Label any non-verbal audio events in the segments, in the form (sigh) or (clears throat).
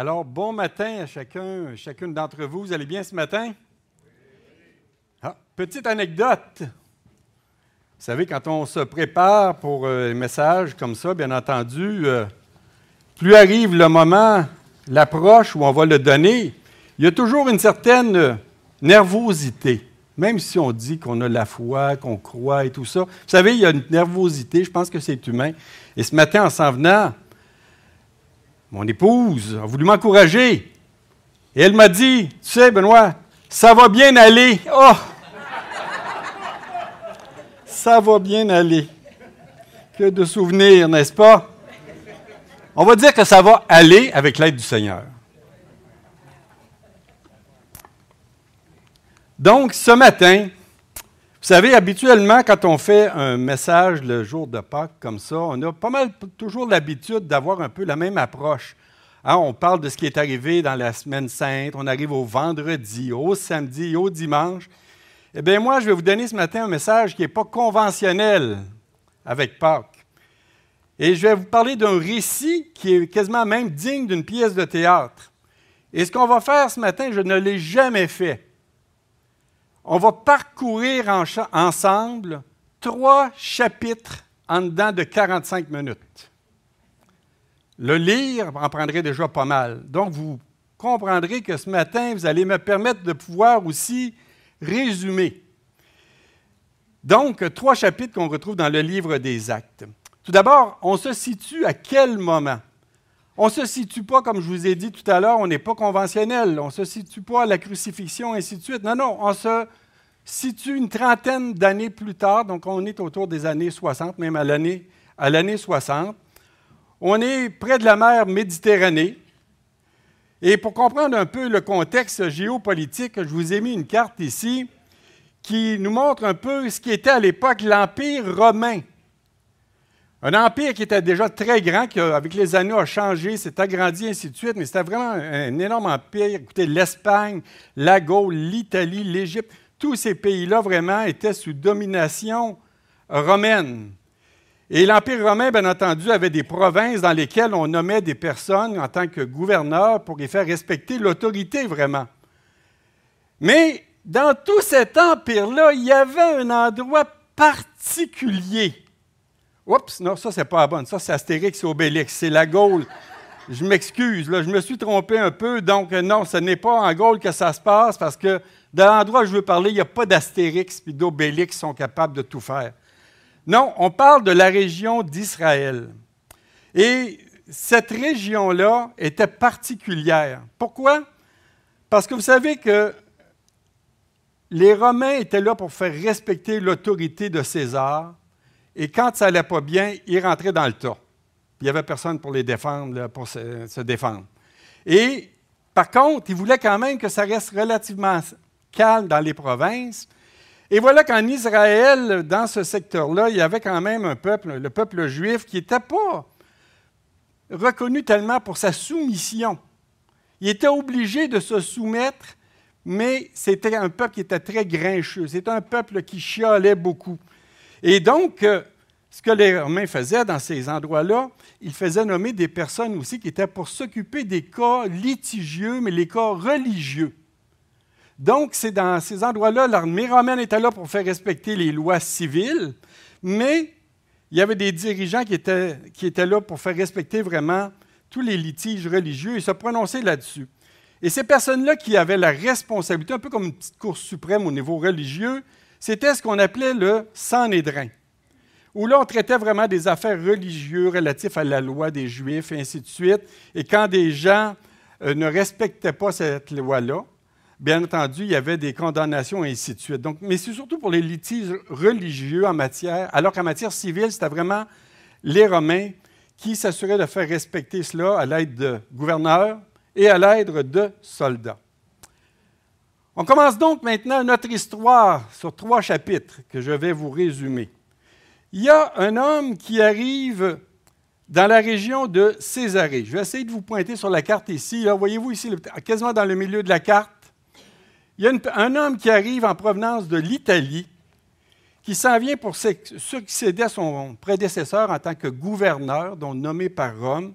Alors, bon matin à chacun, chacune d'entre vous. Vous allez bien ce matin? Ah, petite anecdote. Vous savez, quand on se prépare pour euh, un message comme ça, bien entendu, euh, plus arrive le moment, l'approche où on va le donner, il y a toujours une certaine nervosité. Même si on dit qu'on a la foi, qu'on croit et tout ça. Vous savez, il y a une nervosité, je pense que c'est humain. Et ce matin, en s'en venant, mon épouse a voulu m'encourager. Et elle m'a dit, tu sais, Benoît, ça va bien aller. Oh! Ça va bien aller. Que de souvenirs, n'est-ce pas? On va dire que ça va aller avec l'aide du Seigneur. Donc, ce matin, vous savez, habituellement, quand on fait un message le jour de Pâques comme ça, on a pas mal toujours l'habitude d'avoir un peu la même approche. Hein, on parle de ce qui est arrivé dans la semaine sainte, on arrive au vendredi, au samedi, au dimanche. Eh bien, moi, je vais vous donner ce matin un message qui n'est pas conventionnel avec Pâques. Et je vais vous parler d'un récit qui est quasiment même digne d'une pièce de théâtre. Et ce qu'on va faire ce matin, je ne l'ai jamais fait. On va parcourir ensemble trois chapitres en dedans de 45 minutes. Le lire en prendrait déjà pas mal. Donc, vous comprendrez que ce matin, vous allez me permettre de pouvoir aussi résumer. Donc, trois chapitres qu'on retrouve dans le livre des actes. Tout d'abord, on se situe à quel moment? On ne se situe pas, comme je vous ai dit tout à l'heure, on n'est pas conventionnel, on ne se situe pas à la crucifixion, ainsi de suite. Non, non, on se situe une trentaine d'années plus tard, donc on est autour des années 60, même à l'année, à l'année 60. On est près de la mer Méditerranée. Et pour comprendre un peu le contexte géopolitique, je vous ai mis une carte ici qui nous montre un peu ce qui était à l'époque l'Empire romain. Un empire qui était déjà très grand, qui, avec les années, a changé, s'est agrandi, ainsi de suite, mais c'était vraiment un énorme empire. Écoutez, l'Espagne, la Gaule, l'Italie, l'Égypte, tous ces pays-là vraiment étaient sous domination romaine. Et l'Empire romain, bien entendu, avait des provinces dans lesquelles on nommait des personnes en tant que gouverneurs pour les faire respecter l'autorité vraiment. Mais dans tout cet empire-là, il y avait un endroit particulier Oups, non, ça, c'est pas la bonne. Ça, c'est Astérix et Obélix. C'est la Gaule. Je m'excuse, je me suis trompé un peu. Donc, euh, non, ce n'est pas en Gaule que ça se passe parce que dans l'endroit où je veux parler, il n'y a pas d'Astérix et d'Obélix qui sont capables de tout faire. Non, on parle de la région d'Israël. Et cette région-là était particulière. Pourquoi? Parce que vous savez que les Romains étaient là pour faire respecter l'autorité de César et quand ça n'allait pas bien, ils rentraient dans le tas. Il n'y avait personne pour les défendre, pour se, défendre. Et par contre, ils voulaient quand même que ça reste relativement calme dans les provinces. Et voilà qu'en Israël, dans ce secteur-là, il y avait quand même un peuple, le peuple juif, qui n'était pas reconnu tellement pour sa soumission. Il était obligé de se soumettre, mais c'était un peuple qui était très grincheux. C'était un peuple qui chialait beaucoup. Et donc, euh, ce que les Romains faisaient dans ces endroits-là, ils faisaient nommer des personnes aussi qui étaient pour s'occuper des cas litigieux, mais les cas religieux. Donc, c'est dans ces endroits-là, l'armée romaine était là pour faire respecter les lois civiles, mais il y avait des dirigeants qui étaient, là pour faire respecter vraiment tous les litiges religieux et se prononcer là-dessus. Et ces personnes-là qui avaient la responsabilité, un peu comme une petite cour suprême au niveau religieux, c'était ce qu'on appelait le Sanhédrin, où là, on traitait vraiment des affaires religieuses relatives à la loi des Juifs, et ainsi de suite. Et quand des gens euh, ne respectaient pas cette loi-là, bien entendu, il y avait des condamnations, et ainsi de suite. Donc, mais c'est surtout pour les litiges religieux en matière, alors qu'en matière civile, c'était vraiment les Romains qui s'assuraient de faire respecter cela à l'aide de gouverneurs et à l'aide de soldats. On commence donc maintenant notre histoire sur trois chapitres que je vais vous résumer. Il y a un homme qui arrive dans la région de Césarée. Je vais essayer de vous pointer sur la carte ici. voyez-vous ici, quasiment dans le milieu de la carte, il y a un homme qui arrive en provenance de l'Italie, qui s'en vient pour succéder à son prédécesseur en tant que gouverneur, donc nommé par Rome.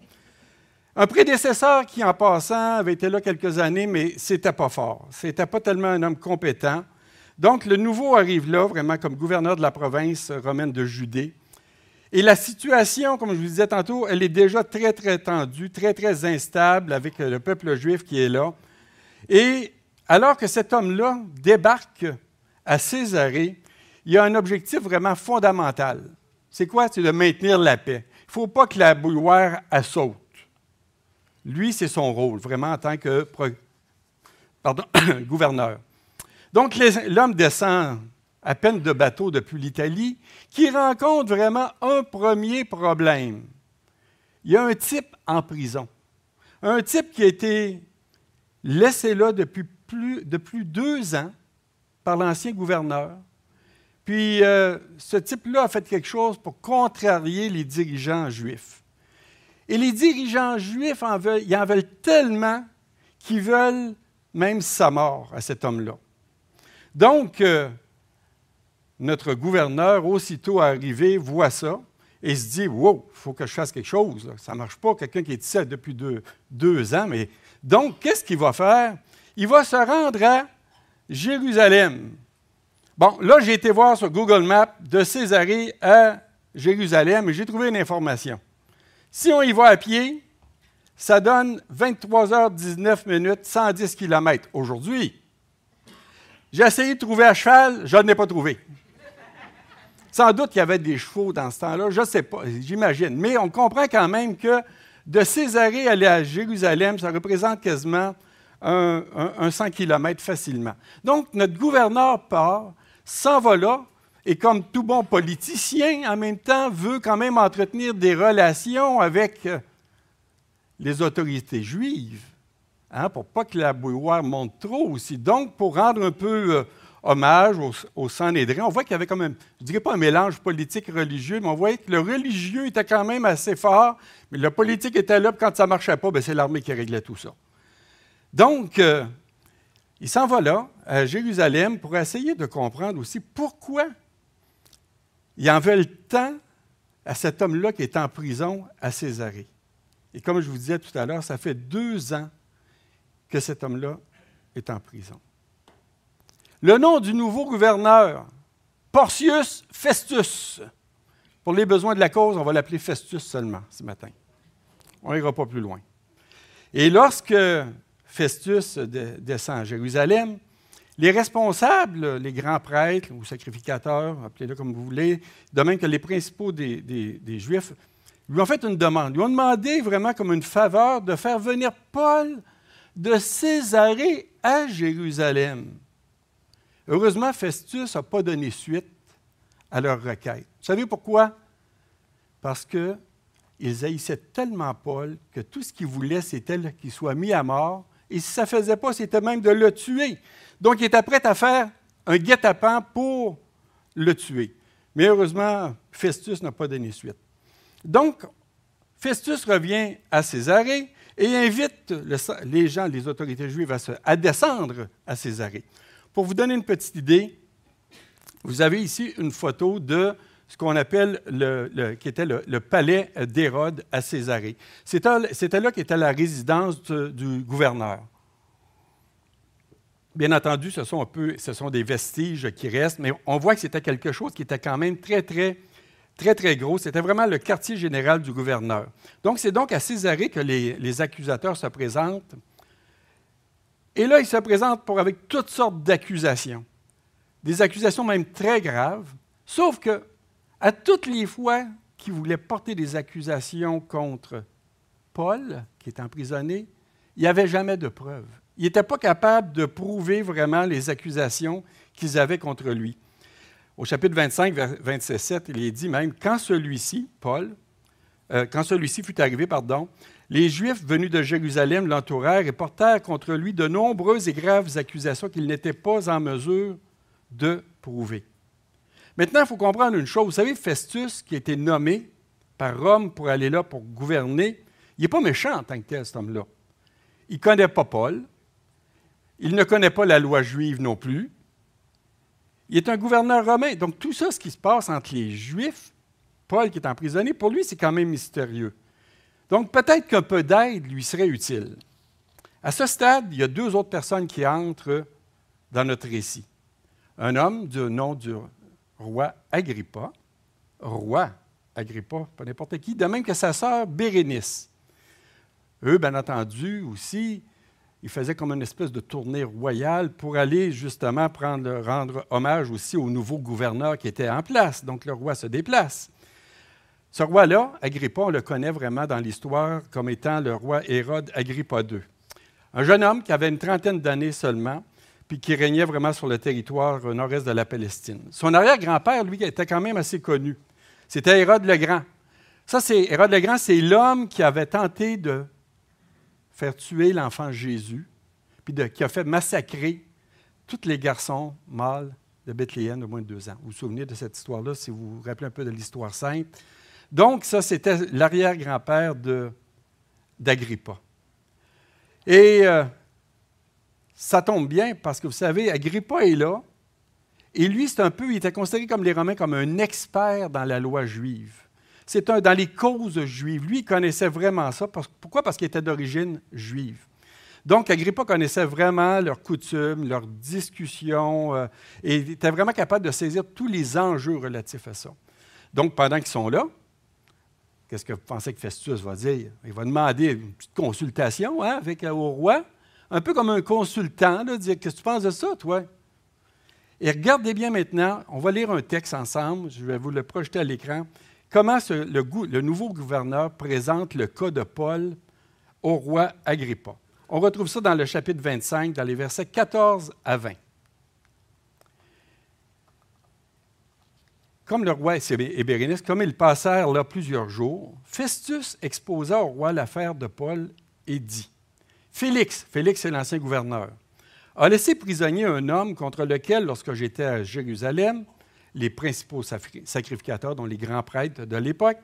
Un prédécesseur qui, en passant, avait été là quelques années, mais c'était pas fort. C'était pas tellement un homme compétent. Donc, le nouveau arrive là, vraiment comme gouverneur de la province romaine de Judée. Et la situation, comme je vous disais tantôt, elle est déjà très, très tendue, très, très instable avec le peuple juif qui est là. Et alors que cet homme-là débarque à Césarée, il y a un objectif vraiment fondamental. C'est quoi? C'est de maintenir la paix. Il ne faut pas que la bouilloire saute. Lui, c'est son rôle, vraiment en tant que (coughs) gouverneur. Donc, l'homme descend à peine de bateau depuis l'Italie, qui rencontre vraiment un premier problème. Il y a un type en prison. Un type qui a été laissé là depuis plus, de deux ans par l'ancien gouverneur. Puis euh, ce type-là a fait quelque chose pour contrarier les dirigeants juifs. Et les dirigeants juifs en veulent, ils en veulent tellement qu'ils veulent même sa mort à cet homme-là. Donc, euh, notre gouverneur, aussitôt arrivé, voit ça et se dit Wow, il faut que je fasse quelque chose. Ça ne marche pas, quelqu'un qui est ici depuis deux, ans. Mais donc, qu'est-ce qu'il va faire? Il va se rendre à Jérusalem. Bon, là, j'ai été voir sur Google Maps de Césarée à Jérusalem et j'ai trouvé une information. Si on y va à pied, ça donne 23h19 minutes, 110 km aujourd'hui. J'ai essayé de trouver à cheval, je n'en ai pas trouvé. Sans doute qu'il y avait des chevaux dans ce temps-là, je ne sais pas, j'imagine. Mais on comprend quand même que de Césarée aller à Jérusalem, ça représente quasiment un, 100 km facilement. Donc, notre gouverneur part, s'en va là, et comme tout bon politicien, en même temps, veut quand même entretenir des relations avec euh, les autorités juives, hein, pour pas que la bouilloire monte trop aussi. Donc, pour rendre un peu euh, hommage au, au Sanhédrin. On voit qu'il y avait quand même, je ne dirais pas un mélange politique-religieux, mais on voyait que le religieux était quand même assez fort, mais le politique était là, puis quand ça ne marchait pas, ben, c'est l'armée qui réglait tout ça. Donc, euh, il s'en va là, à Jérusalem, pour essayer de comprendre aussi pourquoi il en veut le temps à cet homme-là qui est en prison à Césarée. Et comme je vous disais tout à l'heure, ça fait deux ans que cet homme-là est en prison. Le nom du nouveau gouverneur, Porcius Festus. Pour les besoins de la cause, on va l'appeler Festus seulement ce matin. On n'ira pas plus loin. Et lorsque Festus descend à Jérusalem, les responsables, les grands prêtres ou sacrificateurs, appelez-le comme vous voulez, de même que les principaux des, Juifs, lui ont fait une demande. Lui ont demandé vraiment comme une faveur de faire venir Paul de Césarée à Jérusalem. Heureusement, Festus n'a pas donné suite à leur requête. Vous savez pourquoi? Parce qu'ils haïssaient tellement Paul que tout ce qu'ils voulaient, c'était qu'il soit mis à mort. Et si ça ne faisait pas, c'était même de le tuer. Donc, il était prêt à faire un guet-apens pour le tuer. Mais heureusement, Festus n'a pas donné suite. Donc, Festus revient à Césarée et invite les gens, les autorités juives à, descendre à Césarée. Pour vous donner une petite idée, vous avez ici une photo de ce qu'on appelle le, palais d'Hérode à Césarée. C'était là qu'était la résidence du gouverneur. Bien entendu, ce sont, un peu, ce sont des vestiges qui restent, mais on voit que c'était quelque chose qui était quand même très, très, très, très gros. C'était vraiment le quartier général du gouverneur. Donc, c'est donc à Césarée que les, accusateurs se présentent. Et là, il se présente pour, avec toutes sortes d'accusations, des accusations même très graves, sauf que à toutes les fois qu'il voulait porter des accusations contre Paul, qui est emprisonné, il n'y avait jamais de preuves. Il n'était pas capable de prouver vraiment les accusations qu'ils avaient contre lui. Au chapitre 25, verset 7, il est dit même, quand celui-ci, Paul, euh, quand celui-ci fut arrivé, pardon, les Juifs venus de Jérusalem l'entourèrent et portèrent contre lui de nombreuses et graves accusations qu'il n'était pas en mesure de prouver. Maintenant, il faut comprendre une chose. Vous savez, Festus, qui a été nommé par Rome pour aller là pour gouverner, il n'est pas méchant en tant que tel, cet homme-là. Il ne connaît pas Paul. Il ne connaît pas la loi juive non plus. Il est un gouverneur romain. Donc, tout ça, ce qui se passe entre les Juifs, Paul qui est emprisonné, pour lui, c'est quand même mystérieux. Donc peut-être qu'un peu d'aide lui serait utile. À ce stade, il y a deux autres personnes qui entrent dans notre récit. Un homme du nom du roi Agrippa, roi Agrippa, pas n'importe qui, de même que sa sœur Bérénice. Eux, bien entendu, aussi, ils faisaient comme une espèce de tournée royale pour aller justement rendre hommage aussi au nouveau gouverneur qui était en place. Donc le roi se déplace. Ce roi-là, Agrippa, on le connaît vraiment dans l'histoire comme étant le roi Hérode Agrippa II. Un jeune homme qui avait une trentaine d'années seulement, puis qui régnait vraiment sur le territoire nord-est de la Palestine. Son arrière-grand-père, lui, était quand même assez connu. C'était Hérode le Grand. Ça, c'est Hérode le Grand, c'est l'homme qui avait tenté de faire tuer l'enfant Jésus, puis qui a fait massacrer tous les garçons mâles de Bethléem de moins de deux ans. Vous vous souvenez de cette histoire-là, si vous vous rappelez un peu de l'histoire sainte. Donc, ça, c'était l'arrière-grand-père d'Agrippa. Et euh, ça tombe bien parce que vous savez, Agrippa est là. Et lui, c'est un peu, il était considéré comme les Romains comme un expert dans la loi juive. C'est un dans les causes juives. Lui, il connaissait vraiment ça. Pourquoi? Parce qu'il était d'origine juive. Donc, Agrippa connaissait vraiment leurs coutumes, leurs discussions, euh, et était vraiment capable de saisir tous les enjeux relatifs à ça. Donc, pendant qu'ils sont là, Qu'est-ce que vous pensez que Festus va dire? Il va demander une petite consultation hein, avec, euh, au roi, un peu comme un consultant, dire Qu'est-ce que tu penses de ça, toi? Et regardez bien maintenant, on va lire un texte ensemble, je vais vous le projeter à l'écran. Comment le, le nouveau gouverneur présente le cas de Paul au roi Agrippa? On retrouve ça dans le chapitre 25, dans les versets 14 à 20. Comme le roi et Bérénice, comme ils passèrent là plusieurs jours, Festus exposa au roi l'affaire de Paul et dit Félix, Félix est l'ancien gouverneur, a laissé prisonnier un homme contre lequel, lorsque j'étais à Jérusalem, les principaux sacrificateurs, dont les grands prêtres de l'époque,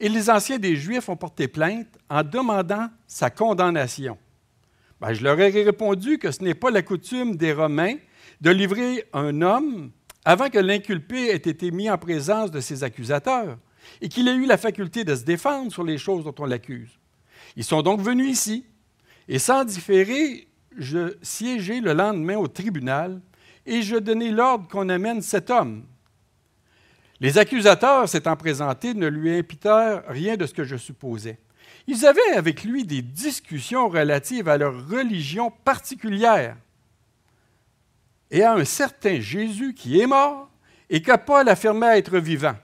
et les anciens des Juifs ont porté plainte en demandant sa condamnation. Ben, je leur ai répondu que ce n'est pas la coutume des Romains de livrer un homme avant que l'inculpé ait été mis en présence de ses accusateurs et qu'il ait eu la faculté de se défendre sur les choses dont on l'accuse. Ils sont donc venus ici, et sans différer, je siégeai le lendemain au tribunal, et je donnai l'ordre qu'on amène cet homme. Les accusateurs, s'étant présentés, ne lui imputèrent rien de ce que je supposais. Ils avaient avec lui des discussions relatives à leur religion particulière et à un certain Jésus qui est mort et que Paul affirmait être vivant.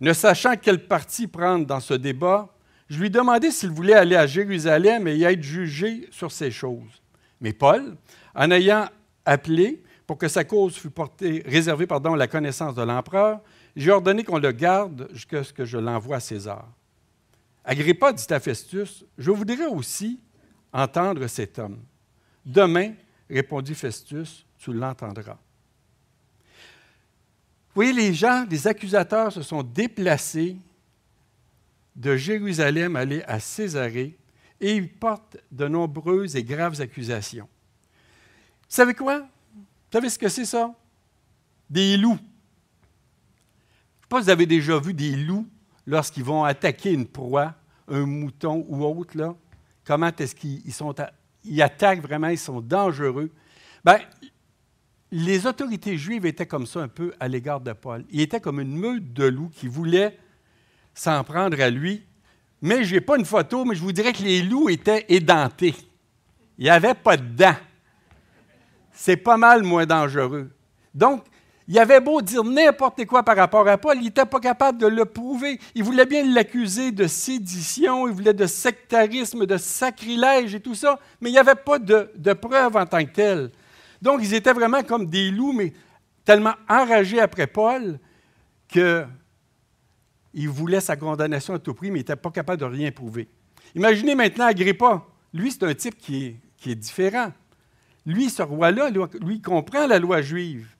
Ne sachant quel parti prendre dans ce débat, je lui demandai s'il voulait aller à Jérusalem et y être jugé sur ces choses. Mais Paul, en ayant appelé pour que sa cause fût portée, réservée pardon, à la connaissance de l'empereur, j'ai ordonné qu'on le garde jusqu'à ce que je l'envoie à César. Agrippa dit à Festus, Je voudrais aussi entendre cet homme. Demain, répondit Festus, tu l'entendras. Vous voyez, les gens, les accusateurs se sont déplacés de Jérusalem aller à Césarée et ils portent de nombreuses et graves accusations. Vous savez quoi? Vous savez ce que c'est ça? Des loups. Pas vous avez déjà vu des loups lorsqu'ils vont attaquer une proie, un mouton ou autre. Là. Comment est-ce qu'ils sont, ils attaquent vraiment, ils sont dangereux. Bien, les autorités juives étaient comme ça un peu à l'égard de Paul. Il était comme une meute de loups qui voulaient s'en prendre à lui. Mais je n'ai pas une photo, mais je vous dirais que les loups étaient édentés. Il n'y avait pas de dents. C'est pas mal moins dangereux. Donc, il avait beau dire n'importe quoi par rapport à Paul, il n'était pas capable de le prouver. Il voulait bien l'accuser de sédition, il voulait de sectarisme, de sacrilège et tout ça, mais il n'y avait pas de, de preuve en tant que telle. Donc, ils étaient vraiment comme des loups, mais tellement enragés après Paul qu'ils voulaient sa condamnation à tout prix, mais ils n'étaient pas capables de rien prouver. Imaginez maintenant Agrippa. Lui, c'est un type qui est, qui est différent. Lui, ce roi-là, lui, comprend la loi juive.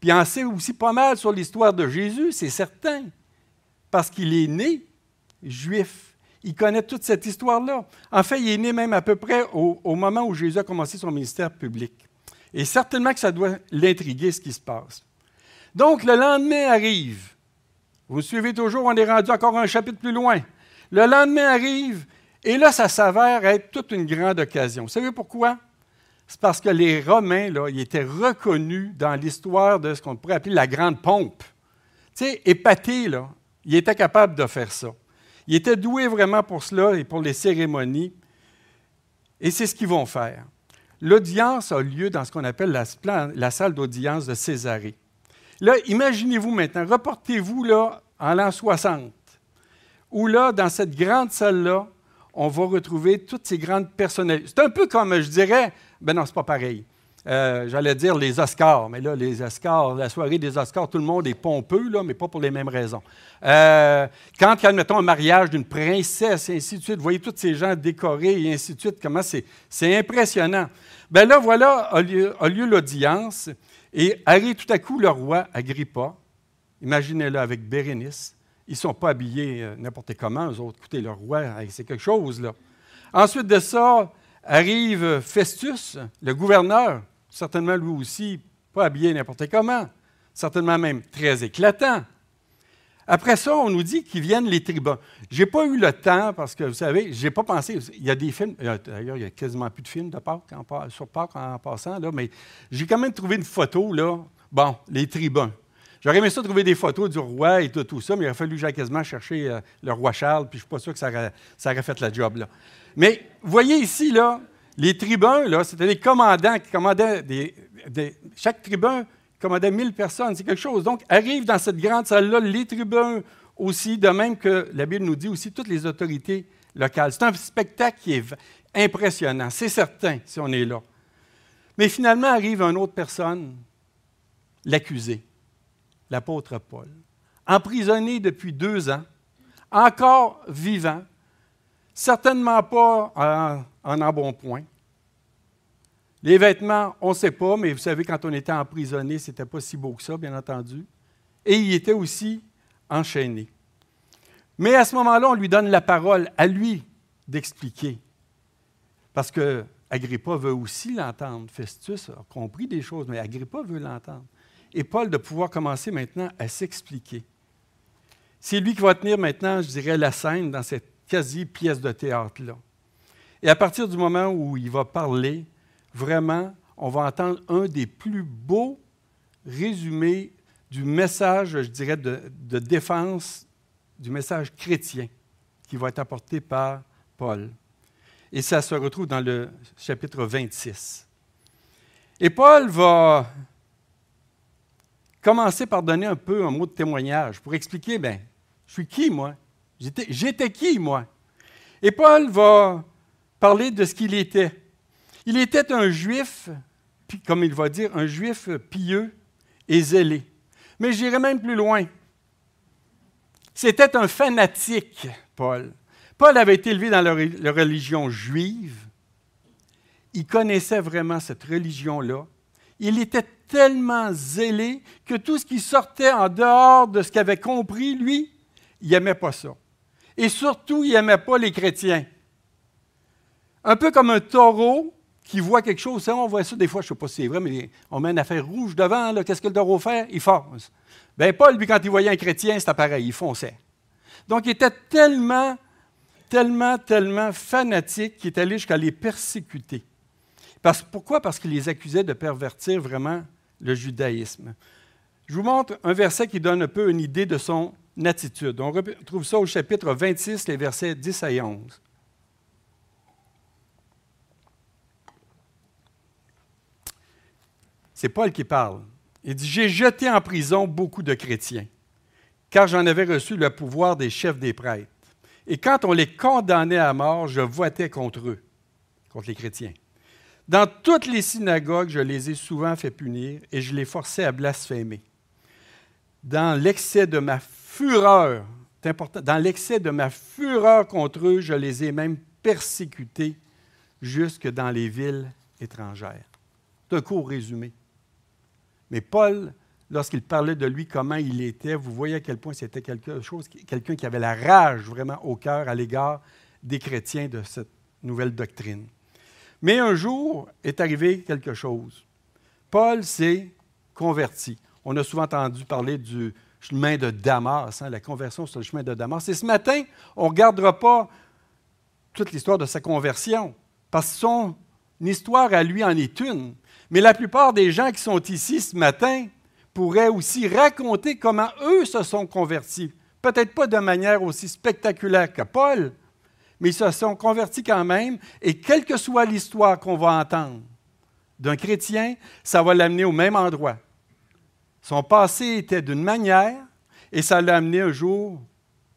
Puis en sait aussi pas mal sur l'histoire de Jésus, c'est certain, parce qu'il est né juif. Il connaît toute cette histoire-là. En fait, il est né même à peu près au moment où Jésus a commencé son ministère public. Et certainement que ça doit l'intriguer ce qui se passe. Donc, le lendemain arrive. Vous suivez toujours, on est rendu encore un chapitre plus loin. Le lendemain arrive, et là, ça s'avère être toute une grande occasion. Vous savez pourquoi? C'est parce que les Romains, là, ils étaient reconnus dans l'histoire de ce qu'on pourrait appeler la grande pompe. Tu sais, épaté, là, il était capable de faire ça. Il était doué vraiment pour cela et pour les cérémonies. Et c'est ce qu'ils vont faire. L'audience a lieu dans ce qu'on appelle la, salle d'audience de Césarée. Là, imaginez-vous maintenant, reportez-vous là en l'an 60, où là, dans cette grande salle-là, on va retrouver toutes ces grandes personnalités. C'est un peu comme, je dirais, ben non, c'est pas pareil. Euh, j'allais dire les Oscars, mais là, les Oscars, la soirée des Oscars, tout le monde est pompeux, mais pas pour les mêmes raisons. Euh, quand, admettons, un mariage d'une princesse, et ainsi de suite, vous voyez tous ces gens décorés, et ainsi de suite, comment c'est, impressionnant. Ben là, voilà, a lieu, lieu l'audience, et arrive tout à coup le roi Agrippa, imaginez-le avec Bérénice, ils ne sont pas habillés euh, n'importe comment, eux autres. Écoutez, le roi, c'est quelque chose, là. Ensuite de ça, arrive Festus, le gouverneur, certainement lui aussi, pas habillé n'importe comment, certainement même très éclatant. Après ça, on nous dit qu'ils viennent les tribuns. Je n'ai pas eu le temps, parce que vous savez, je n'ai pas pensé. Il y a des films, d'ailleurs, il n'y a quasiment plus de films de sur Pâques en passant, là, mais j'ai quand même trouvé une photo, là. Bon, les tribuns. J'aurais aimé ça trouver des photos du roi et tout, ça, mais il aurait fallu que quasiment chercher euh, le roi Charles, puis je ne suis pas sûr que ça aurait, ça aurait fait la job. Là. Mais voyez ici, là, les tribuns, là, c'était des commandants qui commandaient des, chaque tribun commandait 1000 personnes. C'est quelque chose. Donc, arrivent dans cette grande salle-là les tribuns aussi, de même que la Bible nous dit aussi toutes les autorités locales. C'est un spectacle qui est impressionnant, c'est certain, si on est là. Mais finalement arrive une autre personne, l'accusé, l'apôtre Paul, emprisonné depuis deux ans, encore vivant, Certainement pas en, en embonpoint. Les vêtements, on ne sait pas, mais vous savez, quand on était emprisonné, ce n'était pas si beau que ça, bien entendu. Et il était aussi enchaîné. Mais à ce moment-là, on lui donne la parole à lui d'expliquer. Parce que Agrippa veut aussi l'entendre. Festus a compris des choses, mais Agrippa veut l'entendre. Et Paul de pouvoir commencer maintenant à s'expliquer. C'est lui qui va tenir maintenant, je dirais, la scène dans cette quasi pièce de théâtre là. Et à partir du moment où il va parler, vraiment, on va entendre un des plus beaux résumés du message, je dirais, de, de défense, du message chrétien qui va être apporté par Paul. Et ça se retrouve dans le chapitre 26. Et Paul va commencer par donner un peu un mot de témoignage pour expliquer, ben, je suis qui, moi? J'étais qui, moi? Et Paul va parler de ce qu'il était. Il était un juif, comme il va dire, un juif pieux et zélé. Mais j'irai même plus loin. C'était un fanatique, Paul. Paul avait été élevé dans la, religion juive. Il connaissait vraiment cette religion-là. Il était tellement zélé que tout ce qui sortait en dehors de ce qu'il avait compris, lui, il n'aimait pas ça. Et surtout, il n'aimait pas les chrétiens. Un peu comme un taureau qui voit quelque chose. On voit ça des fois, je ne sais pas si c'est vrai, mais on met une affaire rouge devant. Qu'est-ce que le taureau fait? Il fonce. Bien, Paul, lui, quand il voyait un chrétien, c'était pareil, il fonçait. Donc, il était tellement, tellement, tellement fanatique qu'il est allé jusqu'à les persécuter. Parce, pourquoi? Parce qu'il les accusait de pervertir vraiment le judaïsme. Je vous montre un verset qui donne un peu une idée de son On retrouve ça au chapitre 26, les versets 10 à 11. C'est Paul qui parle. Il dit, J'ai jeté en prison beaucoup de chrétiens, car j'en avais reçu le pouvoir des chefs des prêtres. Et quand on les condamnait à mort, je votais contre eux, contre les chrétiens. Dans toutes les synagogues, je les ai souvent fait punir et je les forçais à blasphémer. Dans l'excès de ma fureur, dans l'excès de ma fureur contre eux, je les ai même persécutés jusque dans les villes étrangères. C'est un court résumé. Mais Paul, lorsqu'il parlait de lui, comment il était, vous voyez à quel point c'était quelque chose, quelqu'un qui avait la rage vraiment au cœur à l'égard des chrétiens de cette nouvelle doctrine. Mais un jour est arrivé quelque chose. Paul s'est converti. On a souvent entendu parler du chemin de Damas, hein, la conversion sur le chemin de Damas. Et ce matin, on ne regardera pas toute l'histoire de sa conversion, parce que son histoire à lui en est une. Mais la plupart des gens qui sont ici ce matin pourraient aussi raconter comment eux se sont convertis. Peut-être pas de manière aussi spectaculaire que Paul, mais ils se sont convertis quand même, et quelle que soit l'histoire qu'on va entendre d'un chrétien, ça va l'amener au même endroit. Son passé était d'une manière, et ça l'a amené un jour,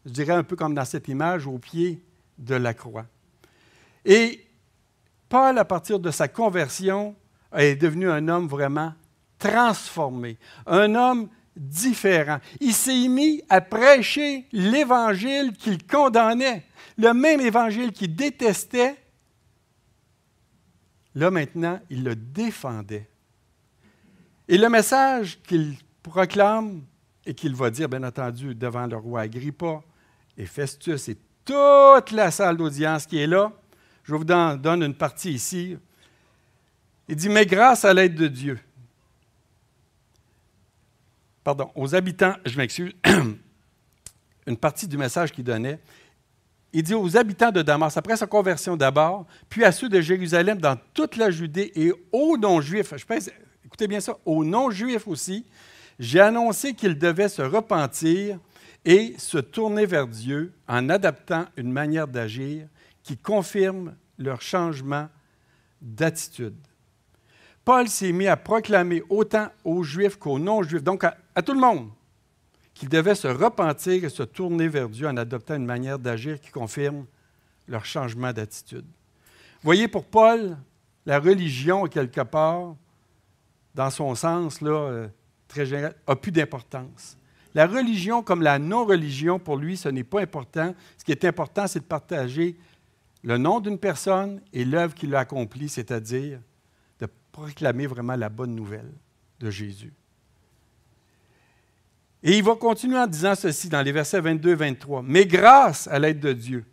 je dirais un peu comme dans cette image, au pied de la croix. Et Paul, à partir de sa conversion, est devenu un homme vraiment transformé, un homme différent. Il s'est mis à prêcher l'évangile qu'il condamnait, le même évangile qu'il détestait. Là maintenant, il le défendait. Et le message qu'il proclame et qu'il va dire, bien entendu, devant le roi Agrippa et Festus et toute la salle d'audience qui est là, je vous donne une partie ici. Il dit, mais grâce à l'aide de Dieu, pardon, aux habitants, je m'excuse, (coughs) une partie du message qu'il donnait, il dit aux habitants de Damas, après sa conversion d'abord, puis à ceux de Jérusalem dans toute la Judée et aux non-juifs, je pense, écoutez bien ça, aux non-juifs aussi, j'ai annoncé qu'ils devaient se repentir et se tourner vers Dieu en adaptant une manière d'agir qui confirme leur changement d'attitude. Paul s'est mis à proclamer autant aux Juifs qu'aux non-Juifs, donc à, tout le monde, qu'ils devaient se repentir et se tourner vers Dieu en adoptant une manière d'agir qui confirme leur changement d'attitude. Voyez, pour Paul, la religion, quelque part, dans son sens là, euh, très général, a plus d'importance. La religion comme la non-religion, pour lui, ce n'est pas important. Ce qui est important, c'est de partager le nom d'une personne et l'œuvre qu'il a accomplie, c'est-à-dire de proclamer vraiment la bonne nouvelle de Jésus. Et il va continuer en disant ceci dans les versets 22 et 23. Mais grâce à l'aide de Dieu,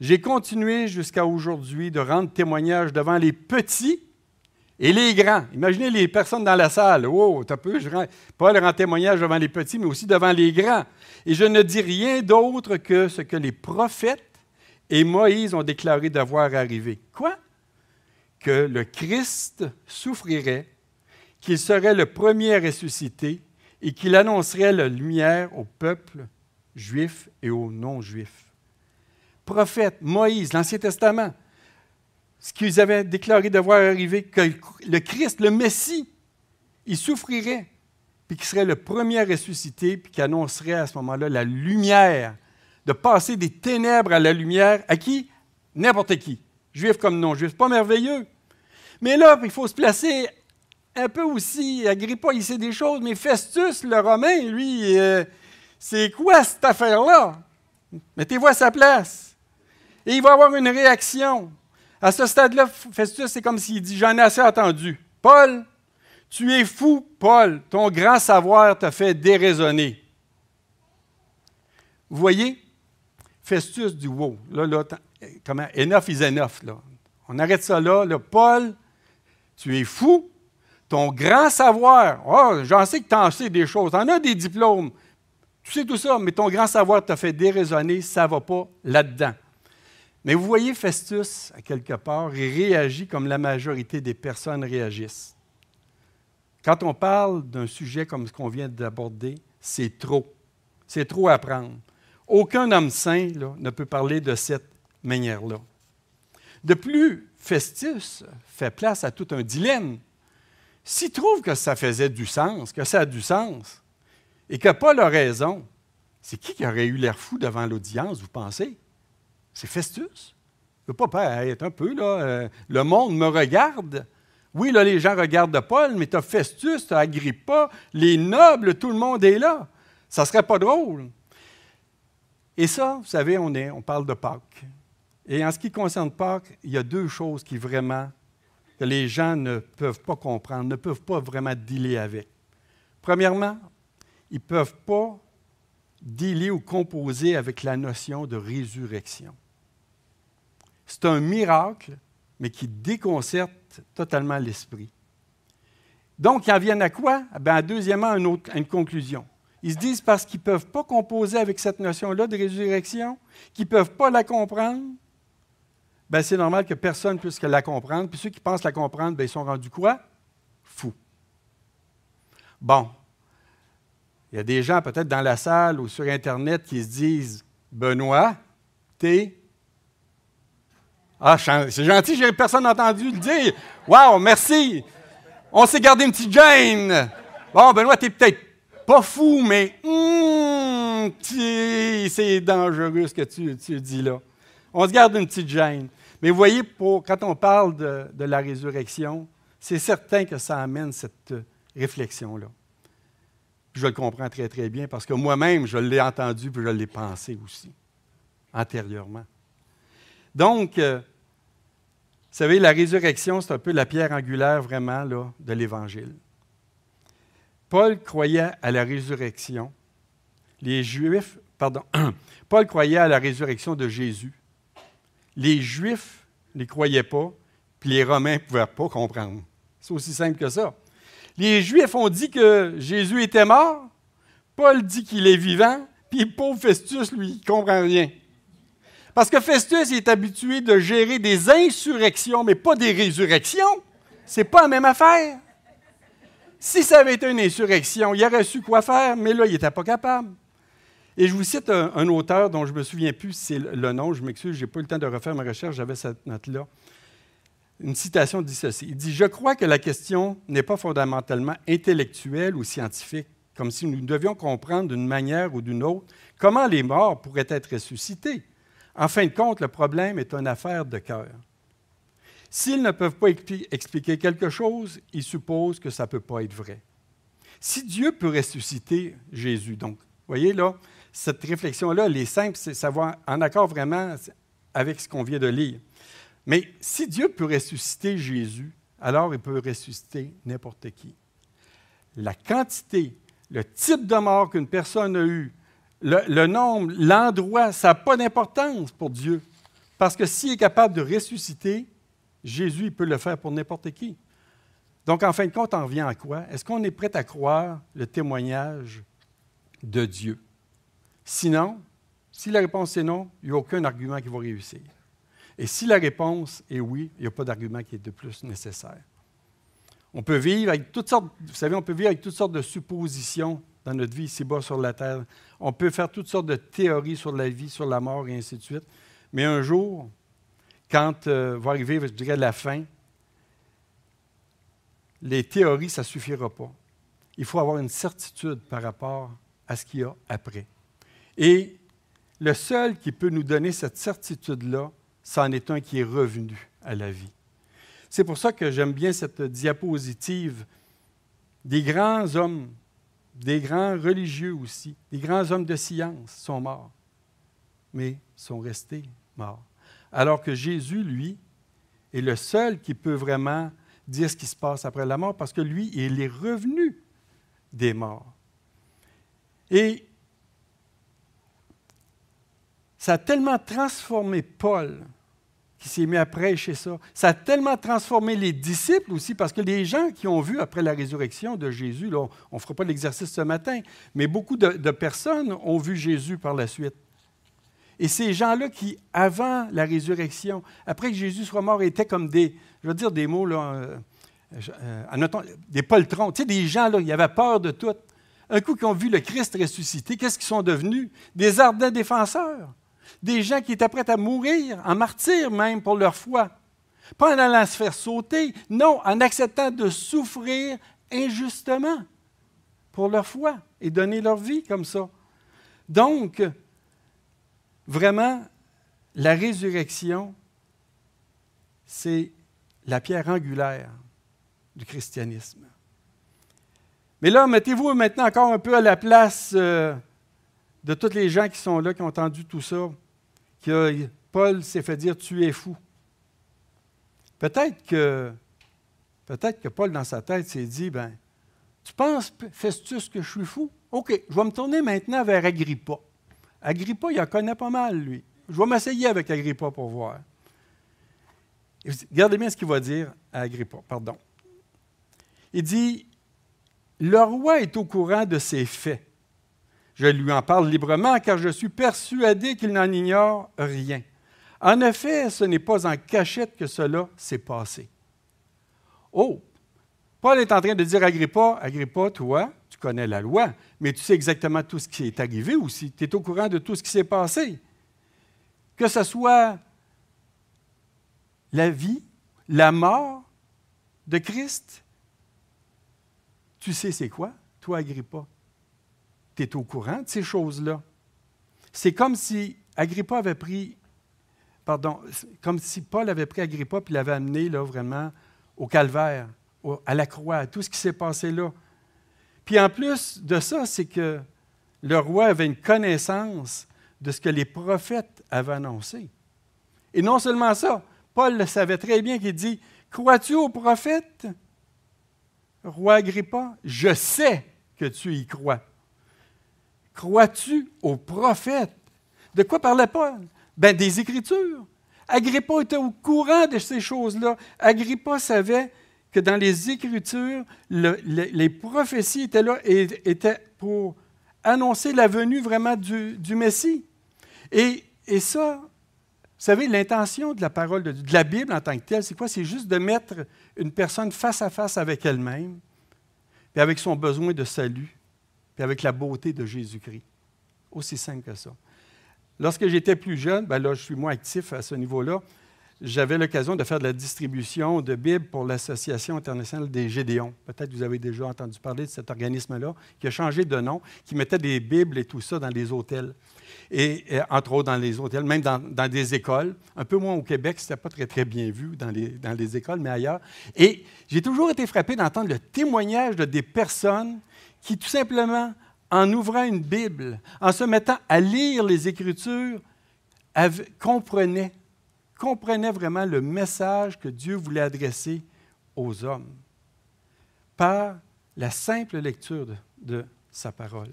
j'ai continué jusqu'à aujourd'hui de rendre témoignage devant les petits et les grands. Imaginez les personnes dans la salle. Oh, t'as peu, je rends, Paul rend témoignage devant les petits, mais aussi devant les grands. Et je ne dis rien d'autre que ce que les prophètes et Moïse ont déclaré devoir arriver. Quoi? Que le Christ souffrirait, qu'il serait le premier à ressusciter et qu'il annoncerait la lumière au peuple juif et aux non-juifs. Prophète, Moïse, l'Ancien Testament, ce qu'ils avaient déclaré devoir arriver, que le Christ, le Messie, il souffrirait, puis qu'il serait le premier à ressusciter, puis qu'il annoncerait à ce moment-là la lumière de passer des ténèbres à la lumière à qui? N'importe qui, juif comme non-juif. Pas merveilleux. Mais là, il faut se placer un peu aussi. Agrippa, il sait des choses, mais Festus, le Romain, lui, euh, c'est quoi cette affaire-là? Mettez-vous à sa place. Et il va avoir une réaction. À ce stade-là, Festus, c'est comme s'il dit J'en ai assez entendu. Paul, tu es fou, Paul. Ton grand savoir t'a fait déraisonner. Vous voyez, Festus dit Wow, là, là, comment, enough is enough. Là. On arrête ça là, Paul, tu es fou. Ton grand savoir, oh, j'en sais que tu en sais des choses, tu en as des diplômes, tu sais tout ça, mais ton grand savoir t'a fait déraisonner, ça ne va pas là-dedans. Mais vous voyez, Festus, à quelque part, il réagit comme la majorité des personnes réagissent. Quand on parle d'un sujet comme ce qu'on vient d'aborder, c'est trop. C'est trop à prendre. Aucun homme saint ne peut parler de cette manière-là. De plus, Festus fait place à tout un dilemme. S'il trouve que ça faisait du sens, que ça a du sens, et que Paul a raison, c'est qui qui aurait eu l'air fou devant l'audience, vous pensez? C'est Festus? Il peut pas être un peu, là, euh, le monde me regarde. Oui, là, les gens regardent Paul, mais tu as Festus, tu as Agrippa, les nobles, tout le monde est là. Ça ne serait pas drôle. Et ça, vous savez, on, on parle de Pâques. Et en ce qui concerne Pâques, il y a deux choses qui vraiment, que les gens ne peuvent pas comprendre, ne peuvent pas vraiment dealer avec. Premièrement, ils ne peuvent pas dealer ou composer avec la notion de résurrection. C'est un miracle, mais qui déconcerte totalement l'esprit. Donc, ils en viennent à quoi? Ben, deuxièmement, une, conclusion. Ils se disent parce qu'ils ne peuvent pas composer avec cette notion-là de résurrection, qu'ils ne peuvent pas la comprendre, ben c'est normal que personne puisse la comprendre. Puis ceux qui pensent la comprendre, ben ils sont rendus quoi? Fous. Bon. Il y a des gens peut-être dans la salle ou sur Internet qui se disent Benoît, t'es. Ah, c'est gentil, j'ai personne entendu le dire. Wow, merci. On s'est gardé une petite gêne. Bon, Benoît, t'es peut-être pas fou, mais hmm, c'est dangereux ce que tu, dis là. On se garde une petite gêne. Mais vous voyez, quand on parle de, la résurrection, c'est certain que ça amène cette réflexion-là. Je le comprends très, très bien parce que moi-même, je l'ai entendu puis je l'ai pensé aussi, antérieurement. Donc, euh, savez, la résurrection, c'est un peu la pierre angulaire vraiment là, de l'Évangile. Paul croyait à la résurrection. Les Juifs, pardon, (clears throat) Paul croyait à la résurrection de Jésus. Les Juifs ne croyaient pas, puis les Romains ne pouvaient pas comprendre. C'est aussi simple que ça. Les Juifs ont dit que Jésus était mort. Paul dit qu'il est vivant. Puis pauvre Festus, lui, ne comprend rien. Parce que Festus il est habitué de gérer des insurrections, mais pas des résurrections. C'est pas la même affaire. Si ça avait été une insurrection, il aurait su quoi faire, mais là, il n'était pas capable. Et je vous cite un, auteur dont je ne me souviens plus, c'est le nom, je m'excuse, je n'ai pas eu le temps de refaire ma recherche, j'avais cette note-là. Une citation dit ceci. Il dit, Je crois que la question n'est pas fondamentalement intellectuelle ou scientifique, comme si nous devions comprendre d'une manière ou d'une autre comment les morts pourraient être ressuscités. En fin de compte, le problème est une affaire de cœur. S'ils ne peuvent pas expliquer quelque chose, ils supposent que ça ne peut pas être vrai. Si Dieu peut ressusciter Jésus, donc, voyez là, cette réflexion-là, elle est simple, c'est savoir en accord vraiment avec ce qu'on vient de lire. Mais si Dieu peut ressusciter Jésus, alors il peut ressusciter n'importe qui. La quantité, le type de mort qu'une personne a eu, le, nombre, l'endroit, ça n'a pas d'importance pour Dieu. Parce que s'il est capable de ressusciter, Jésus il peut le faire pour n'importe qui. Donc, en fin de compte, on revient à quoi? Est-ce qu'on est prêt à croire le témoignage de Dieu? Sinon, si la réponse est non, il n'y a aucun argument qui va réussir. Et si la réponse est oui, il n'y a pas d'argument qui est de plus nécessaire. On peut vivre avec toutes sortes, vous savez, on peut vivre avec toutes sortes de suppositions dans notre vie ici-bas sur la terre. On peut faire toutes sortes de théories sur la vie, sur la mort et ainsi de suite. Mais un jour, quand euh, va arriver, je dirais, la fin, les théories, ça ne suffira pas. Il faut avoir une certitude par rapport à ce qu'il y a après. Et le seul qui peut nous donner cette certitude-là, c'en est un qui est revenu à la vie. C'est pour ça que j'aime bien cette diapositive des grands hommes, des grands religieux aussi, des grands hommes de science sont morts, mais sont restés morts. Alors que Jésus, lui, est le seul qui peut vraiment dire ce qui se passe après la mort, parce que lui, il est revenu des morts. Et ça a tellement transformé Paul qui s'est mis à prêcher ça. Ça a tellement transformé les disciples aussi, parce que les gens qui ont vu après la résurrection de Jésus, là, on ne fera pas l'exercice ce matin, mais beaucoup de, personnes ont vu Jésus par la suite. Et ces gens-là qui, avant la résurrection, après que Jésus soit mort, étaient comme des, je veux dire des mots, là, euh, euh, des poltrons, des gens, là, ils avaient peur de tout. Un coup qu'ils ont vu le Christ ressuscité, qu'est-ce qu'ils sont devenus? Des ardents défenseurs des gens qui étaient prêts à mourir, en martyr même pour leur foi. Pas en allant se faire sauter, non, en acceptant de souffrir injustement pour leur foi et donner leur vie comme ça. Donc, vraiment, la résurrection, c'est la pierre angulaire du christianisme. Mais là, mettez-vous maintenant encore un peu à la place euh, de tous les gens qui sont là, qui ont entendu tout ça que Paul s'est fait dire Tu es fou. Peut-être que, peut-être que Paul, dans sa tête, s'est dit ben, Tu penses, Festus, que je suis fou OK, je vais me tourner maintenant vers Agrippa. Agrippa, il en connaît pas mal, lui. Je vais m'essayer avec Agrippa pour voir. Regardez bien ce qu'il va dire à Agrippa, pardon. Il dit Le roi est au courant de ses faits Je lui en parle librement car je suis persuadé qu'il n'en ignore rien. En effet, ce n'est pas en cachette que cela s'est passé. Oh, Paul est en train de dire Agrippa, Agrippa, toi, tu connais la loi, mais tu sais exactement tout ce qui est arrivé aussi. Tu es au courant de tout ce qui s'est passé. Que ce soit la vie, la mort de Christ, tu sais c'est quoi, toi, Agrippa? Tu es au courant de ces choses-là. C'est comme si Agrippa avait pris, pardon, comme si Paul avait pris Agrippa et l'avait amené là, vraiment au calvaire à la croix, à tout ce qui s'est passé là. Puis en plus de ça, c'est que le roi avait une connaissance de ce que les prophètes avaient annoncé. Et non seulement ça, Paul le savait très bien qu'il dit Crois-tu aux prophètes Roi Agrippa, je sais que tu y crois. Crois-tu aux prophètes? De quoi parlait Paul? Ben des Écritures. Agrippa était au courant de ces choses-là. Agrippa savait que dans les Écritures, les prophéties étaient là et étaient pour annoncer la venue vraiment du, Messie. Et, ça, vous savez, l'intention de la parole de, de, la Bible en tant que telle, c'est quoi? C'est juste de mettre une personne face à face avec elle-même, puis avec son besoin de salut, puis avec la beauté de Jésus-Christ. Aussi simple que ça. Lorsque j'étais plus jeune, ben là, je suis moins actif à ce niveau-là, j'avais l'occasion de faire de la distribution de Bibles pour l'Association internationale des Gédéons. Peut-être que vous avez déjà entendu parler de cet organisme-là, qui a changé de nom, qui mettait des Bibles et tout ça dans les hôtels. Et, entre autres dans les hôtels, même dans, des écoles. Un peu moins au Québec, ce n'était pas très, très bien vu dans les, dans les écoles, mais ailleurs. Et j'ai toujours été frappé d'entendre le témoignage de des personnes qui, tout simplement, en ouvrant une Bible, en se mettant à lire les Écritures, comprenaient comprenait vraiment le message que Dieu voulait adresser aux hommes par la simple lecture de, sa parole.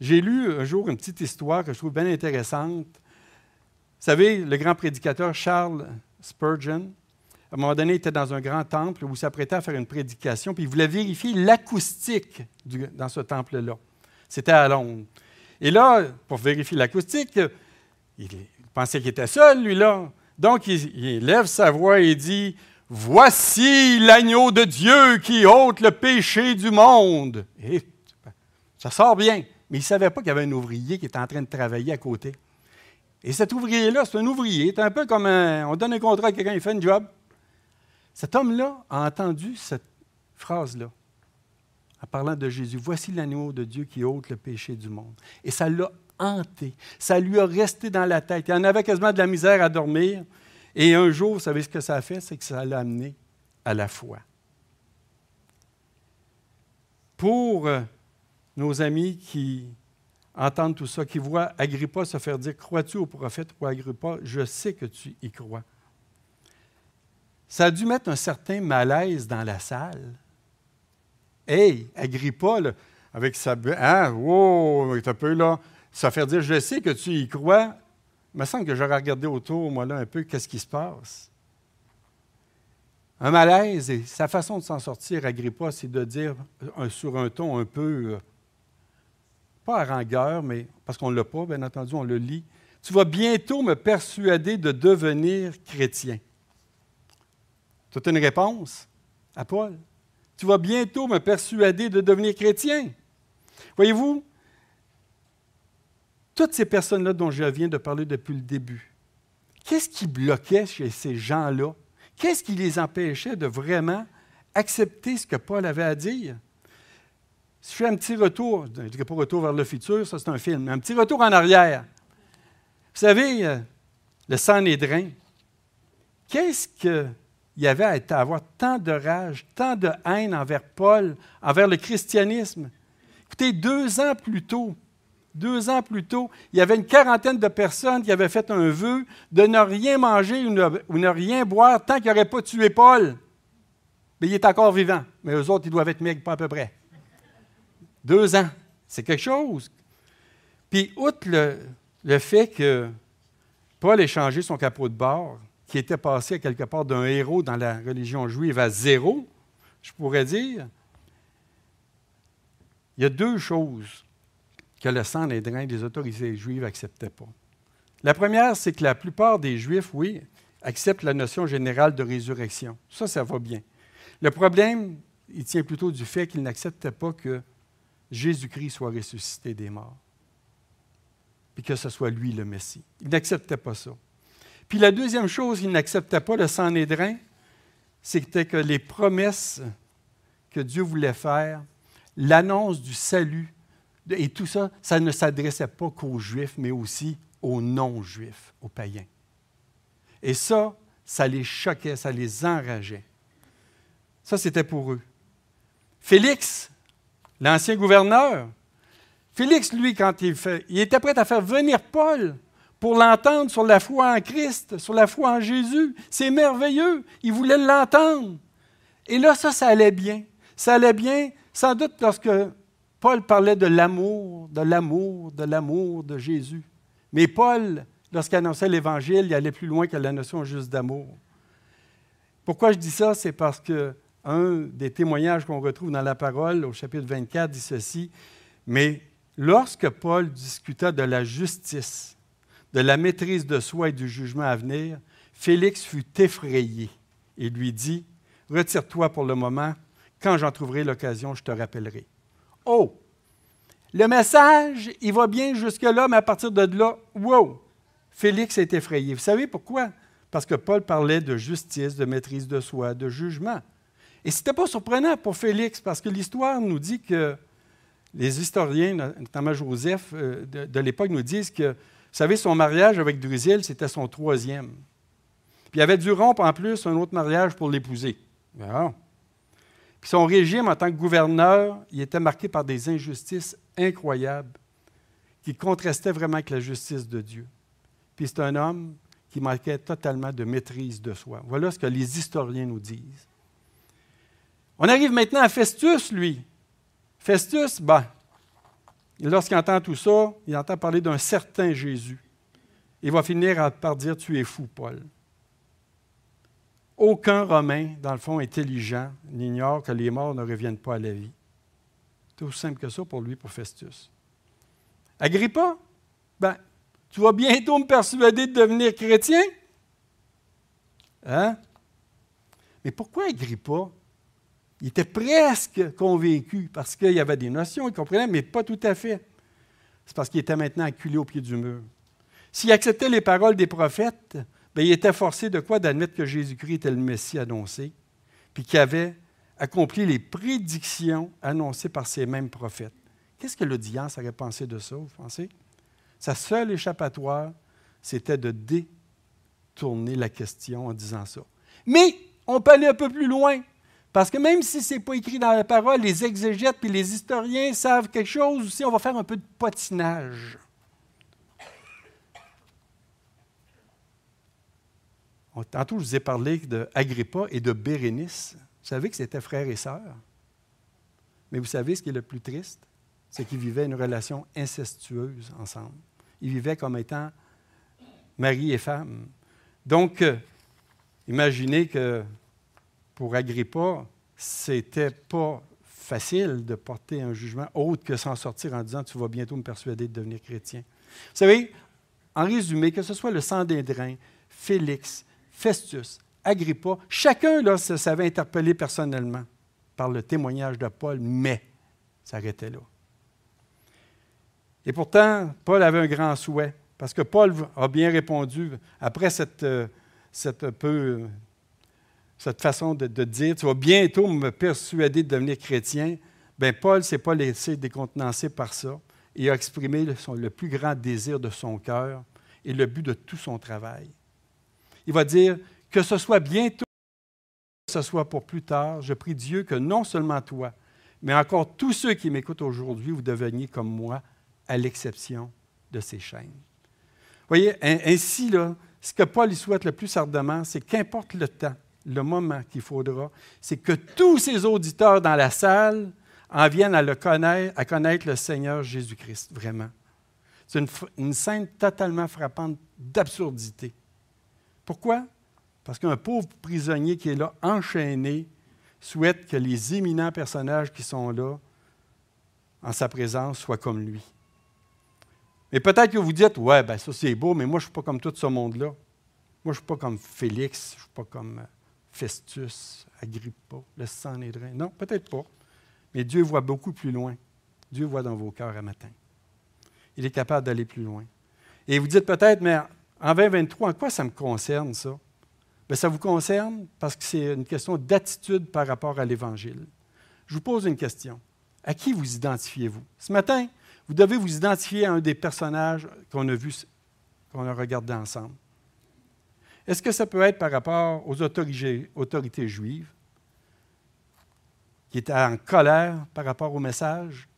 J'ai lu un jour une petite histoire que je trouve bien intéressante. Vous savez, le grand prédicateur Charles Spurgeon, à un moment donné, était dans un grand temple où il s'apprêtait à faire une prédication, puis il voulait vérifier l'acoustique dans ce temple-là. C'était à Londres. Et là, pour vérifier l'acoustique, il pensait qu'il était seul, lui-là. Donc, il, lève sa voix et dit, Voici l'agneau de Dieu qui ôte le péché du monde. Ça sort bien. Mais il ne savait pas qu'il y avait un ouvrier qui était en train de travailler à côté. Et cet ouvrier-là, c'est un ouvrier. C'est un peu comme on donne un contrat à quelqu'un, il fait un job. Cet homme-là a entendu cette phrase-là en parlant de Jésus. Voici l'agneau de Dieu qui ôte le péché du monde. Et ça l'a hanté. Ça lui a resté dans la tête. Il en avait quasiment de la misère à dormir. Et un jour, vous savez ce que ça a fait? C'est que ça l'a amené à la foi. Pour euh, nos amis qui entendent tout ça, qui voient Agrippa se faire dire Crois-tu au prophète ou Agrippa? Je sais que tu y crois. Ça a dû mettre un certain malaise dans la salle. Hey, Agrippa, avec sa. Hein, wow, un peu là ça fait dire, je sais que tu y crois. Il me semble que j'aurais regardé autour, moi, là, un peu, qu'est-ce qui se passe? Un malaise, et sa façon de s'en sortir, Agrippa, c'est de dire sur un ton un peu, euh, pas à rangueur, mais parce qu'on ne l'a pas, bien entendu, on le lit. Tu vas bientôt me persuader de devenir chrétien. Tu as une réponse? À Paul. Tu vas bientôt me persuader de devenir chrétien. Voyez-vous, toutes ces personnes-là dont je viens de parler depuis le début, qu'est-ce qui bloquait chez ces gens-là? Qu'est-ce qui les empêchait de vraiment accepter ce que Paul avait à dire? Si je fais un petit retour, je ne dirais pas retour vers le futur, ça c'est un film, mais un petit retour en arrière. Vous savez, euh, le Sanhédrin, qu'est-ce qu'il y avait à avoir tant de rage, tant de haine envers Paul, envers le christianisme? Écoutez, deux ans plus tôt, deux ans plus tôt, il y avait une quarantaine de personnes qui avaient fait un vœu de ne rien manger ou ne, rien boire tant qu'ils n'auraient pas tué Paul. Mais il est encore vivant. Mais eux autres, ils doivent être maigres, à peu près. Deux ans. C'est quelque chose. Puis, outre le fait que Paul ait changé son capot de bord, qui était passé à quelque part d'un héros dans la religion juive à zéro, je pourrais dire, il y a deux choses que le sang des drains des autorités juives n'acceptaient pas. La première, c'est que la plupart des Juifs, oui, acceptent la notion générale de résurrection. Ça, ça va bien. Le problème, il tient plutôt du fait qu'ils n'acceptaient pas que Jésus-Christ soit ressuscité des morts, puis que ce soit lui le Messie. Ils n'acceptaient pas ça. Puis la deuxième chose, ils n'acceptaient pas le sang drains, c'était que les promesses que Dieu voulait faire, l'annonce du salut, et tout ça, ça ne s'adressait pas qu'aux Juifs, mais aussi aux non-Juifs, aux païens. Et ça, ça les choquait, ça les enrageait. Ça, c'était pour eux. Félix, l'ancien gouverneur, Félix, lui, quand il fait, il était prêt à faire venir Paul pour l'entendre sur la foi en Christ, sur la foi en Jésus. C'est merveilleux. Il voulait l'entendre. Et là, ça, ça allait bien. Ça allait bien, sans doute, lorsque Paul parlait de l'amour, de l'amour, de l'amour de Jésus. Mais Paul, lorsqu'il annonçait l'Évangile, il allait plus loin que la notion juste d'amour. Pourquoi je dis ça? C'est parce que un des témoignages qu'on retrouve dans la parole, au chapitre 24, dit ceci. Mais lorsque Paul discuta de la justice, de la maîtrise de soi et du jugement à venir, Félix fut effrayé et lui dit Retire-toi pour le moment, quand j'en trouverai l'occasion, je te rappellerai. Oh! Le message, il va bien jusque-là, mais à partir de là, wow! Félix est effrayé. Vous savez pourquoi? Parce que Paul parlait de justice, de maîtrise de soi, de jugement. Et ce n'était pas surprenant pour Félix, parce que l'histoire nous dit que les historiens, notamment Joseph euh, de, l'époque, nous disent que, savez, son mariage avec Drusille, c'était son troisième. Puis il avait dû rompre en plus un autre mariage pour l'épouser. Puis son régime en tant que gouverneur, il était marqué par des injustices incroyables qui contrastaient vraiment avec la justice de Dieu. Puis c'est un homme qui manquait totalement de maîtrise de soi. Voilà ce que les historiens nous disent. On arrive maintenant à Festus, lui. Festus, ben, lorsqu'il entend tout ça, il entend parler d'un certain Jésus. Il va finir par dire Tu es fou, Paul. Aucun Romain, dans le fond, intelligent, n'ignore que les morts ne reviennent pas à la vie. C'est aussi simple que ça pour lui, pour Festus. Agrippa, ben, tu vas bientôt me persuader de devenir chrétien? Hein? Mais pourquoi Agrippa? Il était presque convaincu parce qu'il y avait des notions, il comprenait, mais pas tout à fait. C'est parce qu'il était maintenant acculé au pied du mur. S'il acceptait les paroles des prophètes, bien, il était forcé de quoi? D'admettre que Jésus-Christ était le Messie annoncé, puis qu'il avait accompli les prédictions annoncées par ces mêmes prophètes. Qu'est-ce que l'audience aurait pensé de ça, vous pensez? Sa seule échappatoire, c'était de détourner la question en disant ça. Mais on peut aller un peu plus loin. Parce que même si ce n'est pas écrit dans la parole, les exégètes et les historiens savent quelque chose aussi. On va faire un peu de patinage. Tantôt, je vous ai parlé d'Agrippa et de Bérénice. Vous savez que c'était frères et sœurs. Mais vous savez ce qui est le plus triste? C'est qu'ils vivaient une relation incestueuse ensemble. Ils vivaient comme étant mari et femme. Donc, euh, imaginez que pour Agrippa, c'était pas facile de porter un jugement autre que s'en sortir en disant Tu vas bientôt me persuader de devenir chrétien. Vous savez, en résumé, que ce soit le Sandindrin, Félix, Festus, Agrippa, chacun là, se savait interpellé personnellement par le témoignage de Paul, mais ça arrêtait là. Et pourtant, Paul avait un grand souhait, parce que Paul a bien répondu après cette, euh, cette peu cette façon de, dire, tu vas bientôt me persuader de devenir chrétien, bien, Paul ne s'est pas laissé décontenancer par ça. Il a exprimé le, plus grand désir de son cœur et le but de tout son travail. Il va dire, que ce soit bientôt, que ce soit pour plus tard, je prie Dieu que non seulement toi, mais encore tous ceux qui m'écoutent aujourd'hui, vous deveniez comme moi, à l'exception de ces chaînes. Voyez, ainsi, là, ce que Paul y souhaite le plus ardemment, c'est qu'importe le temps, le moment qu'il faudra, c'est que tous ces auditeurs dans la salle en viennent à, le connaître, à connaître le Seigneur Jésus-Christ, vraiment. C'est une, scène totalement frappante d'absurdité. Pourquoi? Parce qu'un pauvre prisonnier qui est là, enchaîné, souhaite que les éminents personnages qui sont là, en sa présence, soient comme lui. Mais peut-être que vous dites, ouais, ben ça c'est beau, mais moi je ne suis pas comme tout ce monde-là. Moi je ne suis pas comme Félix, je ne suis pas comme euh, Festus, Agrippa, le sang et Non, peut-être pas. Mais Dieu voit beaucoup plus loin. Dieu voit dans vos cœurs à matin. Il est capable d'aller plus loin. Et vous dites peut-être, mais en 2023, en quoi ça me concerne ça? Bien, ça vous concerne parce que c'est une question d'attitude par rapport à l'Évangile. Je vous pose une question. À qui vous identifiez-vous? Ce matin, vous devez vous identifier à un des personnages qu'on a vus, qu'on a regardé ensemble. Est-ce que ça peut être par rapport aux autorités, juives qui étaient en colère par rapport au message?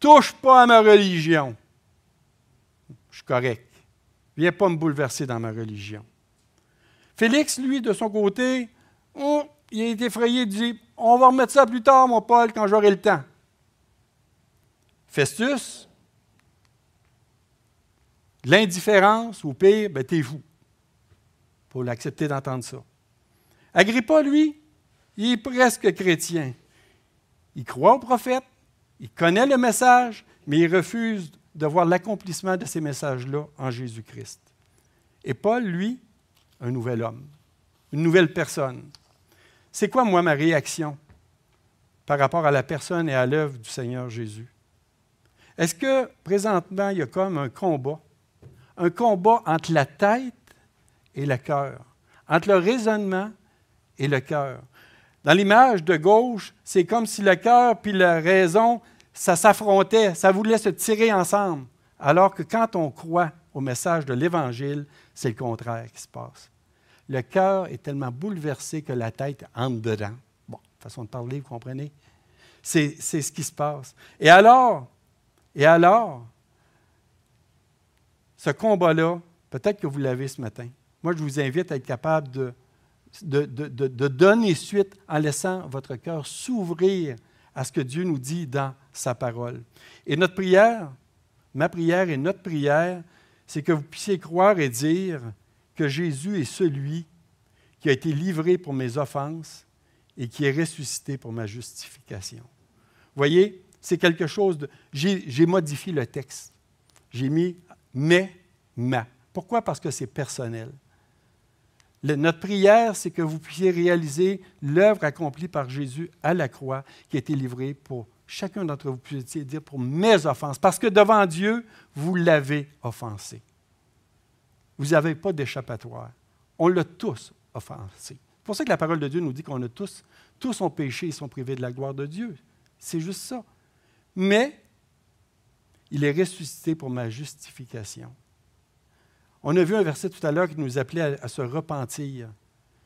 Touche pas à ma religion. Je suis correct. Viens pas me bouleverser dans ma religion. Félix, lui, de son côté, oh, il est effrayé, il dit On va remettre ça plus tard, mon Paul, quand j'aurai le temps. Festus, l'indifférence, ou pire, ben, t'es fou. Pour l'accepter d'entendre ça. Agrippa, lui, il est presque chrétien. Il croit au prophète, il connaît le message, mais il refuse de voir l'accomplissement de ces messages-là en Jésus-Christ. Et Paul, lui, un nouvel homme, une nouvelle personne. C'est quoi, moi, ma réaction par rapport à la personne et à l'œuvre du Seigneur Jésus? Est-ce que présentement, il y a comme un combat, un combat entre la tête et le cœur, entre le raisonnement et le cœur? Dans l'image de gauche, c'est comme si le cœur puis la raison, ça s'affrontait, ça voulait se tirer ensemble. Alors que quand on croit au message de l'Évangile, c'est le contraire qui se passe. Le cœur est tellement bouleversé que la tête entre dedans. Bon, façon de parler, vous comprenez? C'est, c'est ce qui se passe. Et alors, et alors, ce combat-là, peut-être que vous l'avez ce matin. Moi, je vous invite à être capable de, donner suite en laissant votre cœur s'ouvrir à ce que Dieu nous dit dans sa parole. Et notre prière, ma prière et notre prière, c'est que vous puissiez croire et dire que Jésus est celui qui a été livré pour mes offenses et qui est ressuscité pour ma justification. Voyez, c'est quelque chose de... J'ai modifié le texte. J'ai mis mais, ma. Pourquoi? Parce que c'est personnel. Notre prière, c'est que vous puissiez réaliser l'œuvre accomplie par Jésus à la croix qui a été livrée pour chacun d'entre vous, puissiez dire pour mes offenses. Parce que devant Dieu, vous l'avez offensé. Vous n'avez pas d'échappatoire. On l'a tous offensé. C'est pour ça que la parole de Dieu nous dit qu'on a tous, tous ont péché et sont privés de la gloire de Dieu. C'est juste ça mais il est ressuscité pour ma justification. On a vu un verset tout à l'heure qui nous appelait à, se repentir,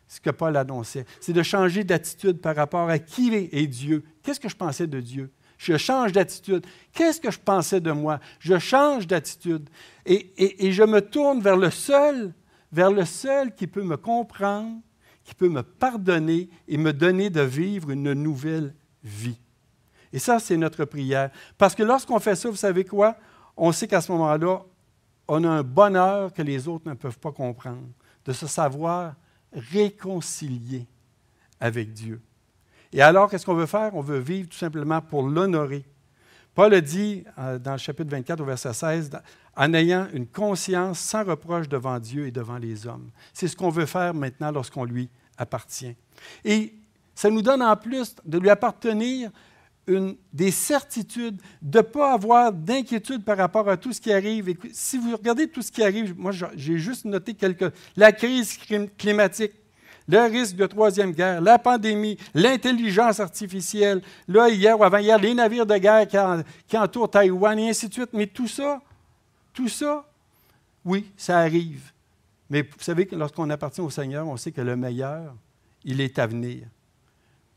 ce que Paul annonçait. C'est de changer d'attitude par rapport à qui est Dieu. Qu'est-ce que je pensais de Dieu? Je change d'attitude. Qu'est-ce que je pensais de moi? Je change d'attitude. Et, et, je me tourne vers le seul, vers le seul qui peut me comprendre, qui peut me pardonner et me donner de vivre une nouvelle vie. Et ça, c'est notre prière. Parce que lorsqu'on fait ça, vous savez quoi? On sait qu'à ce moment-là, on a un bonheur que les autres ne peuvent pas comprendre, de se savoir réconcilié avec Dieu. Et alors, qu'est-ce qu'on veut faire? On veut vivre tout simplement pour l'honorer. Paul a dit euh, dans le chapitre 24 au verset 16, en ayant une conscience sans reproche devant Dieu et devant les hommes. C'est ce qu'on veut faire maintenant lorsqu'on lui appartient. Et ça nous donne en plus de lui appartenir une, des certitudes, de ne pas avoir d'inquiétude par rapport à tout ce qui arrive. Si vous regardez tout ce qui arrive, moi j'ai juste noté quelques... La crise climatique, le risque de troisième guerre, la pandémie, l'intelligence artificielle, là, hier ou avant-hier, les navires de guerre qui, entourent Taïwan, et ainsi de suite. Mais tout ça, tout ça, oui, ça arrive. Mais vous savez que lorsqu'on appartient au Seigneur, on sait que le meilleur, il est à venir.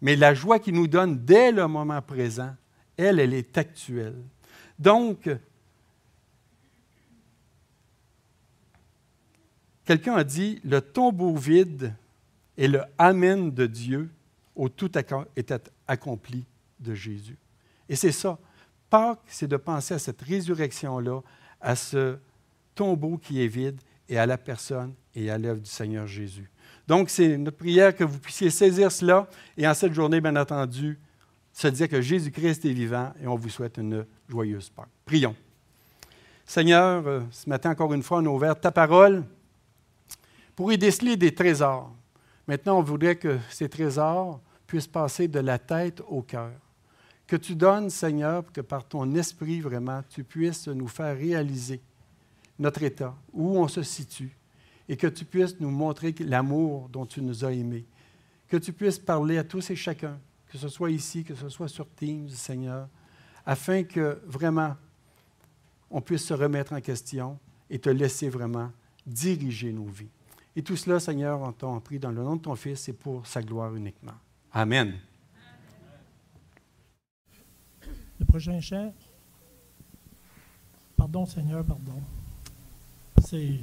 Mais la joie qu'il nous donne dès le moment présent, elle, elle est actuelle. Donc, quelqu'un a dit, le tombeau vide est le Amen de Dieu au tout était accompli de Jésus. Et c'est ça. Pâques, c'est de penser à cette résurrection-là, à ce tombeau qui est vide et à la personne et à l'œuvre du Seigneur Jésus. Donc, c'est notre prière que vous puissiez saisir cela et en cette journée, bien entendu, se dire que Jésus-Christ est vivant et on vous souhaite une joyeuse Pâque. Prions. Seigneur, euh, ce matin, encore une fois, on a ouvert ta parole pour y déceler des trésors. Maintenant, on voudrait que ces trésors puissent passer de la tête au cœur. Que tu donnes, Seigneur, que par ton esprit, vraiment, tu puisses nous faire réaliser notre état, où on se situe, et que tu puisses nous montrer l'amour dont tu nous as aimés. Que tu puisses parler à tous et chacun, que ce soit ici, que ce soit sur Teams, Seigneur, afin que vraiment on puisse se remettre en question et te laisser vraiment diriger nos vies. Et tout cela, Seigneur, on t'en prie dans le nom de ton Fils et pour sa gloire uniquement. Amen. Le prochain chant. Pardon, Seigneur, pardon. C'est